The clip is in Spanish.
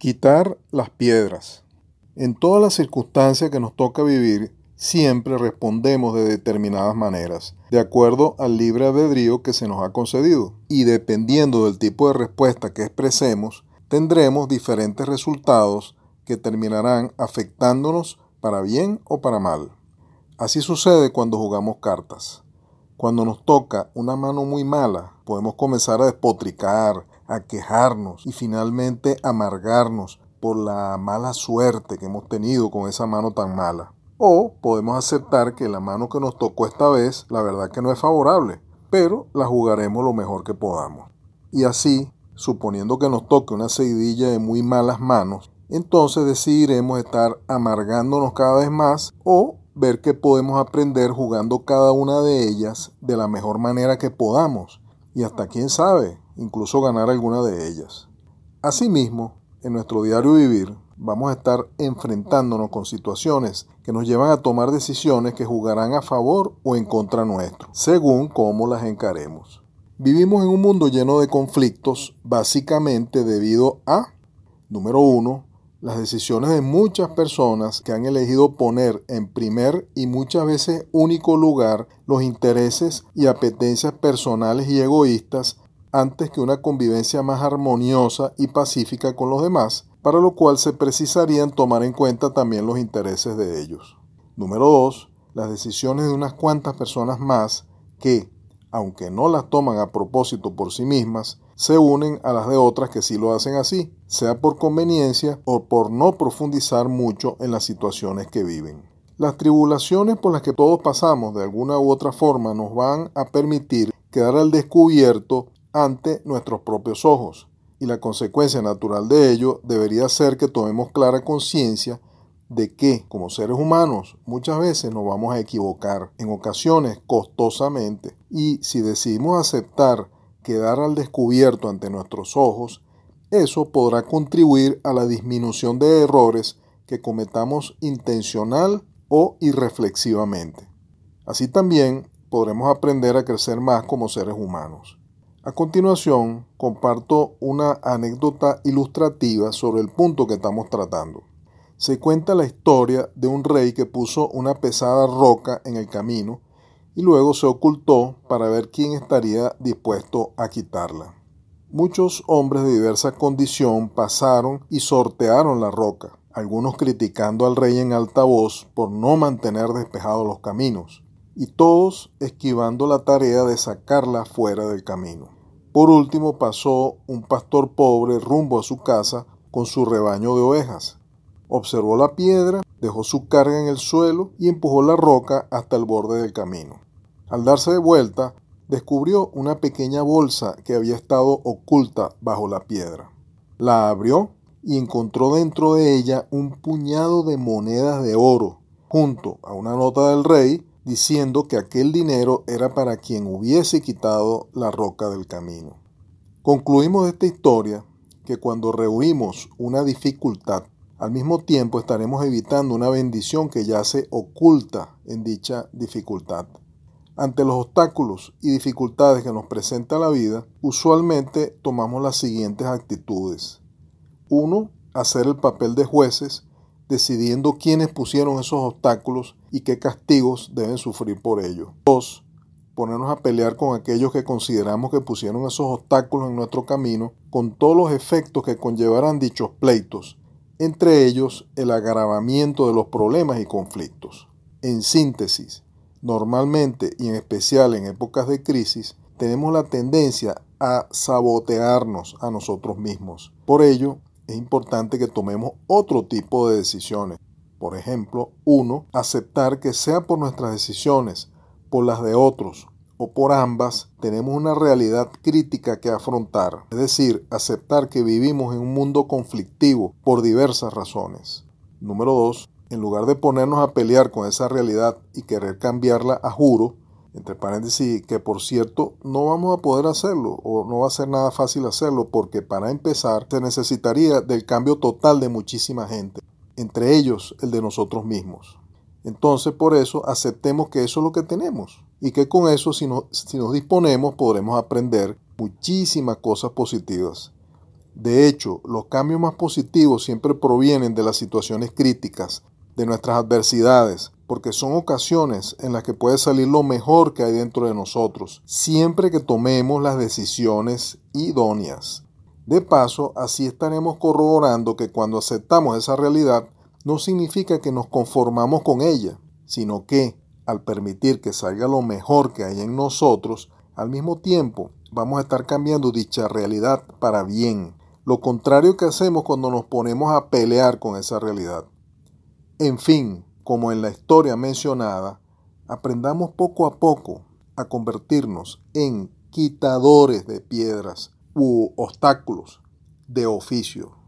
Quitar las piedras. En todas las circunstancias que nos toca vivir, siempre respondemos de determinadas maneras, de acuerdo al libre albedrío que se nos ha concedido. Y dependiendo del tipo de respuesta que expresemos, tendremos diferentes resultados que terminarán afectándonos para bien o para mal. Así sucede cuando jugamos cartas. Cuando nos toca una mano muy mala, podemos comenzar a despotricar, a quejarnos y finalmente amargarnos por la mala suerte que hemos tenido con esa mano tan mala. O podemos aceptar que la mano que nos tocó esta vez, la verdad que no es favorable, pero la jugaremos lo mejor que podamos. Y así, suponiendo que nos toque una seguidilla de muy malas manos, entonces decidiremos estar amargándonos cada vez más o ver que podemos aprender jugando cada una de ellas de la mejor manera que podamos. Y hasta quién sabe, incluso ganar alguna de ellas. Asimismo, en nuestro diario vivir vamos a estar enfrentándonos con situaciones que nos llevan a tomar decisiones que jugarán a favor o en contra nuestro, según cómo las encaremos. Vivimos en un mundo lleno de conflictos básicamente debido a, número uno, las decisiones de muchas personas que han elegido poner en primer y muchas veces único lugar los intereses y apetencias personales y egoístas antes que una convivencia más armoniosa y pacífica con los demás, para lo cual se precisarían tomar en cuenta también los intereses de ellos. Número 2. Las decisiones de unas cuantas personas más que, aunque no las toman a propósito por sí mismas, se unen a las de otras que sí lo hacen así, sea por conveniencia o por no profundizar mucho en las situaciones que viven. Las tribulaciones por las que todos pasamos de alguna u otra forma nos van a permitir quedar al descubierto ante nuestros propios ojos, y la consecuencia natural de ello debería ser que tomemos clara conciencia de que, como seres humanos, muchas veces nos vamos a equivocar, en ocasiones costosamente, y si decidimos aceptar quedar al descubierto ante nuestros ojos, eso podrá contribuir a la disminución de errores que cometamos intencional o irreflexivamente. Así también podremos aprender a crecer más como seres humanos. A continuación, comparto una anécdota ilustrativa sobre el punto que estamos tratando. Se cuenta la historia de un rey que puso una pesada roca en el camino y luego se ocultó para ver quién estaría dispuesto a quitarla. Muchos hombres de diversa condición pasaron y sortearon la roca, algunos criticando al rey en alta voz por no mantener despejados los caminos y todos esquivando la tarea de sacarla fuera del camino. Por último pasó un pastor pobre rumbo a su casa con su rebaño de ovejas. Observó la piedra, dejó su carga en el suelo y empujó la roca hasta el borde del camino. Al darse de vuelta, descubrió una pequeña bolsa que había estado oculta bajo la piedra. La abrió y encontró dentro de ella un puñado de monedas de oro, junto a una nota del rey diciendo que aquel dinero era para quien hubiese quitado la roca del camino. Concluimos de esta historia que cuando rehuimos una dificultad, al mismo tiempo estaremos evitando una bendición que yace oculta en dicha dificultad. Ante los obstáculos y dificultades que nos presenta la vida, usualmente tomamos las siguientes actitudes. 1. Hacer el papel de jueces decidiendo quiénes pusieron esos obstáculos y qué castigos deben sufrir por ello. 2. Ponernos a pelear con aquellos que consideramos que pusieron esos obstáculos en nuestro camino, con todos los efectos que conllevarán dichos pleitos, entre ellos el agravamiento de los problemas y conflictos. En síntesis, normalmente y en especial en épocas de crisis, tenemos la tendencia a sabotearnos a nosotros mismos. Por ello, es importante que tomemos otro tipo de decisiones. Por ejemplo, uno, aceptar que sea por nuestras decisiones, por las de otros o por ambas, tenemos una realidad crítica que afrontar, es decir, aceptar que vivimos en un mundo conflictivo por diversas razones. Número dos, en lugar de ponernos a pelear con esa realidad y querer cambiarla a juro, entre paréntesis, que por cierto no vamos a poder hacerlo o no va a ser nada fácil hacerlo porque para empezar se necesitaría del cambio total de muchísima gente, entre ellos el de nosotros mismos. Entonces por eso aceptemos que eso es lo que tenemos y que con eso si, si nos disponemos podremos aprender muchísimas cosas positivas. De hecho, los cambios más positivos siempre provienen de las situaciones críticas, de nuestras adversidades, porque son ocasiones en las que puede salir lo mejor que hay dentro de nosotros, siempre que tomemos las decisiones idóneas. De paso, así estaremos corroborando que cuando aceptamos esa realidad, no significa que nos conformamos con ella, sino que, al permitir que salga lo mejor que hay en nosotros, al mismo tiempo vamos a estar cambiando dicha realidad para bien, lo contrario que hacemos cuando nos ponemos a pelear con esa realidad. En fin, como en la historia mencionada, aprendamos poco a poco a convertirnos en quitadores de piedras u obstáculos de oficio.